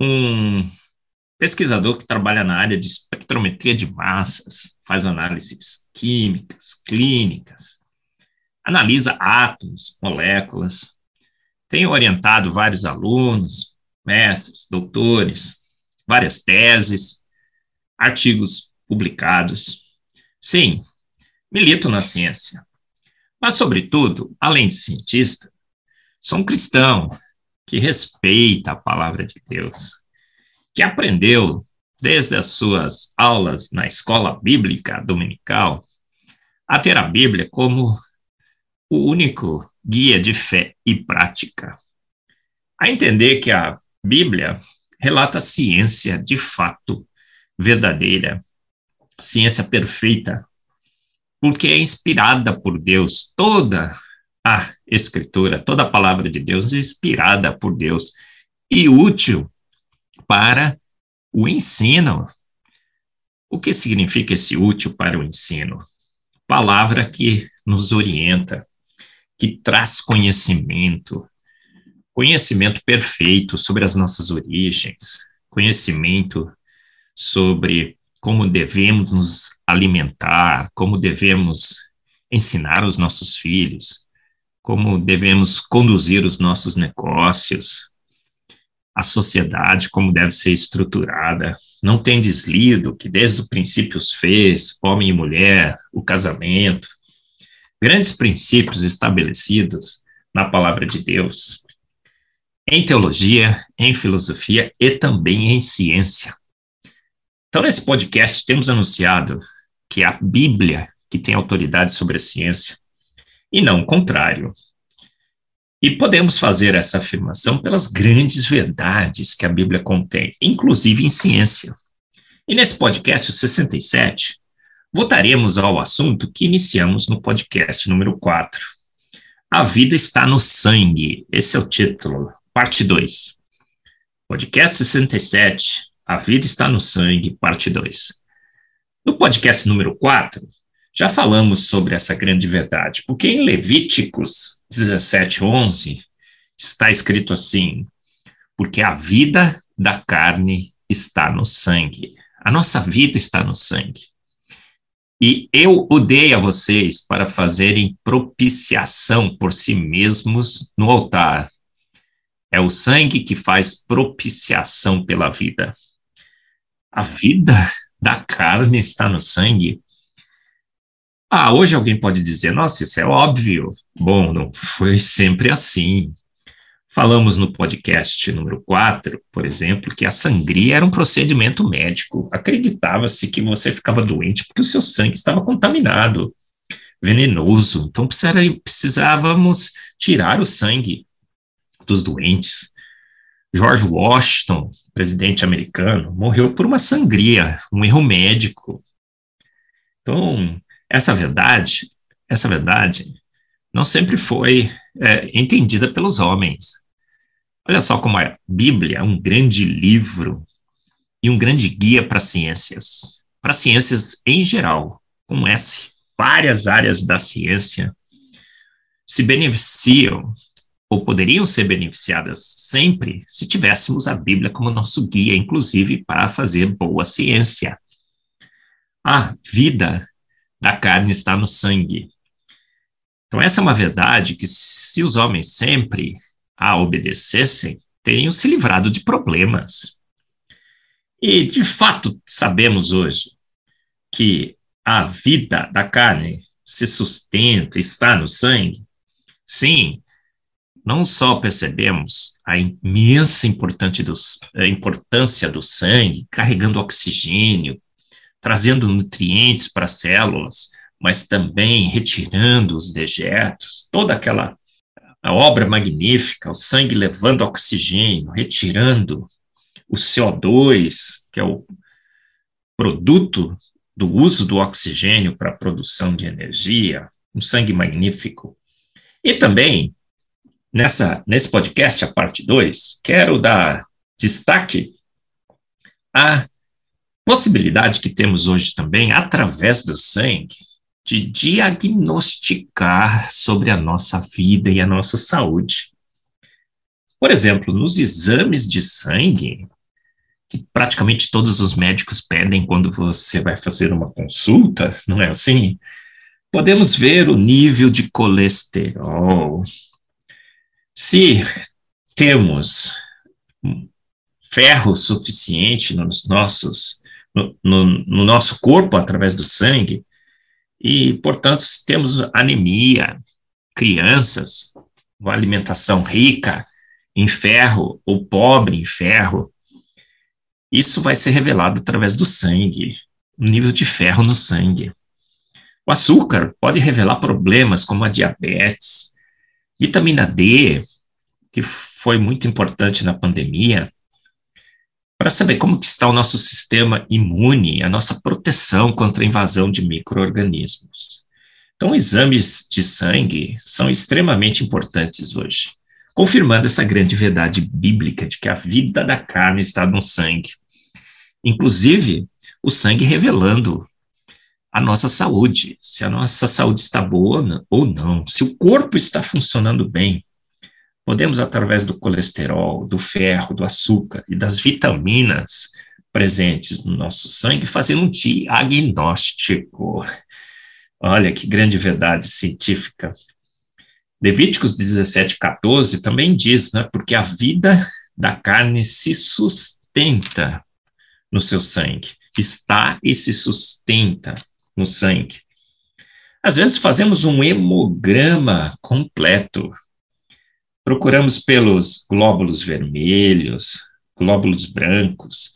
um pesquisador que trabalha na área de espectrometria de massas, faz análises químicas, clínicas, analisa átomos, moléculas. Tenho orientado vários alunos, mestres, doutores, várias teses, artigos publicados. Sim, milito na ciência. Mas, sobretudo, além de cientista, sou um cristão que respeita a palavra de Deus, que aprendeu desde as suas aulas na escola bíblica dominical a ter a Bíblia como o único guia de fé e prática. A entender que a Bíblia relata ciência de fato verdadeira, ciência perfeita, porque é inspirada por Deus. Toda a Escritura, toda a palavra de Deus inspirada por Deus e útil para o ensino. O que significa esse útil para o ensino? Palavra que nos orienta, que traz conhecimento, conhecimento perfeito sobre as nossas origens, conhecimento sobre como devemos nos alimentar, como devemos ensinar os nossos filhos, como devemos conduzir os nossos negócios, a sociedade, como deve ser estruturada. Não tem deslido que desde o princípio os fez, homem e mulher, o casamento, grandes princípios estabelecidos na palavra de Deus, em teologia, em filosofia e também em ciência. Então, nesse podcast, temos anunciado que a Bíblia, que tem autoridade sobre a ciência, e não o contrário. E podemos fazer essa afirmação pelas grandes verdades que a Bíblia contém, inclusive em ciência. E nesse podcast, o 67, voltaremos ao assunto que iniciamos no podcast número 4. A vida está no sangue. Esse é o título, parte 2. Podcast 67, a Vida está no Sangue, parte 2. No podcast número 4, já falamos sobre essa grande verdade, porque em Levíticos 17, 11, está escrito assim: porque a vida da carne está no sangue. A nossa vida está no sangue. E eu o dei a vocês para fazerem propiciação por si mesmos no altar. É o sangue que faz propiciação pela vida a vida da carne está no sangue. Ah, hoje alguém pode dizer, nossa, isso é óbvio. Bom, não foi sempre assim. Falamos no podcast número 4, por exemplo, que a sangria era um procedimento médico. Acreditava-se que você ficava doente porque o seu sangue estava contaminado, venenoso. Então precisávamos tirar o sangue dos doentes. George Washington, presidente americano, morreu por uma sangria, um erro médico. Então, essa verdade, essa verdade não sempre foi é, entendida pelos homens. Olha só como a Bíblia é um grande livro e um grande guia para ciências, para ciências em geral, com S. Várias áreas da ciência se beneficiam ou poderiam ser beneficiadas sempre se tivéssemos a Bíblia como nosso guia, inclusive para fazer boa ciência. A vida da carne está no sangue. Então, essa é uma verdade que, se os homens sempre a obedecessem, teriam se livrado de problemas. E, de fato, sabemos hoje que a vida da carne se sustenta, está no sangue. Sim, não só percebemos a imensa importância do sangue, carregando oxigênio, trazendo nutrientes para as células, mas também retirando os dejetos, toda aquela obra magnífica, o sangue levando oxigênio, retirando o CO2, que é o produto do uso do oxigênio para a produção de energia, um sangue magnífico. E também, nessa, nesse podcast, a parte 2, quero dar destaque à possibilidade que temos hoje também, através do sangue, de diagnosticar sobre a nossa vida e a nossa saúde. Por exemplo, nos exames de sangue, que praticamente todos os médicos pedem quando você vai fazer uma consulta, não é assim? Podemos ver o nível de colesterol. Se temos ferro suficiente nos nossos, no, no, no nosso corpo através do sangue, e, portanto, se temos anemia, crianças, uma alimentação rica em ferro ou pobre em ferro, isso vai ser revelado através do sangue, o nível de ferro no sangue. O açúcar pode revelar problemas como a diabetes, vitamina D, que foi muito importante na pandemia, para saber como que está o nosso sistema imune, a nossa proteção contra a invasão de micro-organismos. Então, exames de sangue são extremamente importantes hoje confirmando essa grande verdade bíblica de que a vida da carne está no sangue. Inclusive, o sangue revelando a nossa saúde, se a nossa saúde está boa ou não, se o corpo está funcionando bem. Podemos, através do colesterol, do ferro, do açúcar e das vitaminas presentes no nosso sangue, fazer um diagnóstico. Olha que grande verdade científica Levíticos 17, 14 também diz, né, porque a vida da carne se sustenta no seu sangue, está e se sustenta no sangue. Às vezes fazemos um hemograma completo, procuramos pelos glóbulos vermelhos, glóbulos brancos,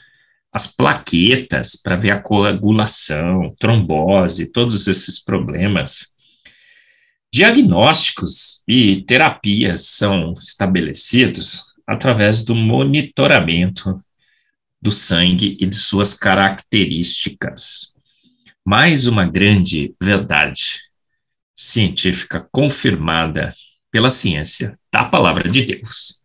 as plaquetas para ver a coagulação, trombose, todos esses problemas. Diagnósticos e terapias são estabelecidos através do monitoramento do sangue e de suas características. Mais uma grande verdade científica confirmada pela ciência da palavra de Deus.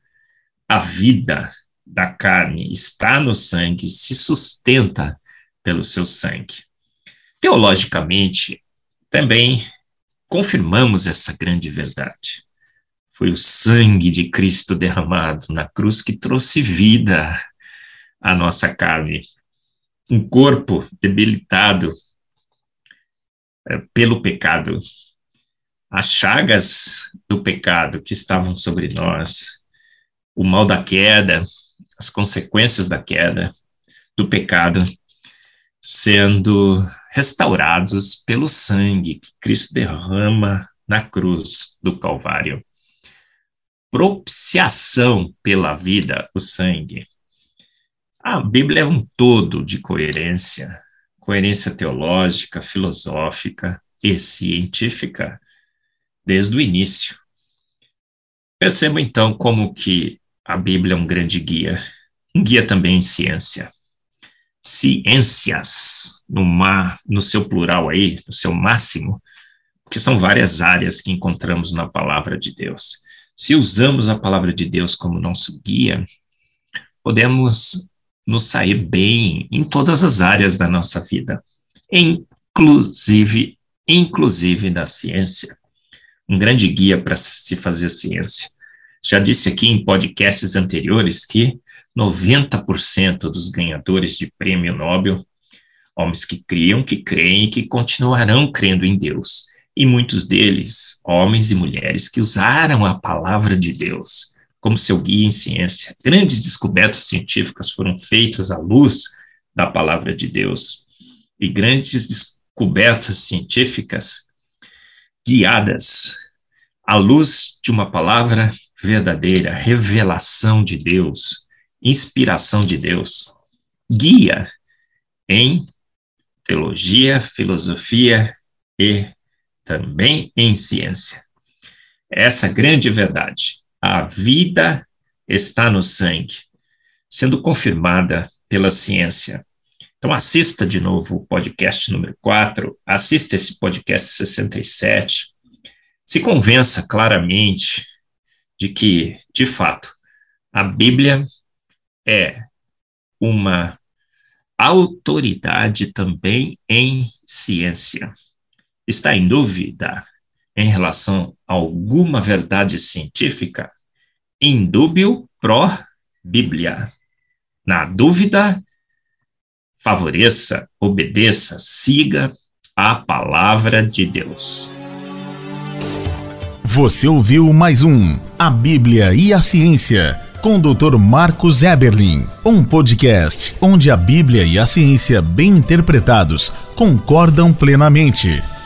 A vida da carne está no sangue, se sustenta pelo seu sangue. Teologicamente, também confirmamos essa grande verdade. Foi o sangue de Cristo derramado na cruz que trouxe vida à nossa carne. Um corpo debilitado é, pelo pecado. As chagas do pecado que estavam sobre nós, o mal da queda, as consequências da queda, do pecado, sendo restaurados pelo sangue que Cristo derrama na cruz do Calvário. Propiciação pela vida, o sangue. A Bíblia é um todo de coerência, coerência teológica, filosófica e científica, desde o início. Perceba então como que a Bíblia é um grande guia, um guia também em ciência ciências, no, mar, no seu plural aí, no seu máximo, porque são várias áreas que encontramos na palavra de Deus. Se usamos a palavra de Deus como nosso guia, podemos nos sair bem em todas as áreas da nossa vida, inclusive, inclusive na ciência. Um grande guia para se fazer ciência. Já disse aqui em podcasts anteriores que 90% dos ganhadores de prêmio Nobel, homens que criam, que creem e que continuarão crendo em Deus. E muitos deles, homens e mulheres que usaram a palavra de Deus como seu guia em ciência. Grandes descobertas científicas foram feitas à luz da palavra de Deus. E grandes descobertas científicas guiadas à luz de uma palavra verdadeira, revelação de Deus, inspiração de Deus, guia em teologia, filosofia e também em ciência. Essa grande verdade. A vida está no sangue. sendo confirmada pela ciência. Então, assista de novo o podcast número 4, assista esse podcast 67, se convença claramente de que, de fato, a Bíblia é uma autoridade também em ciência. Está em dúvida em relação a alguma verdade científica? Indúbio pro Bíblia. Na dúvida, favoreça, obedeça, siga a palavra de Deus. Você ouviu mais um A Bíblia e a Ciência com o Dr. Marcos Eberlin, um podcast onde a Bíblia e a ciência bem interpretados concordam plenamente.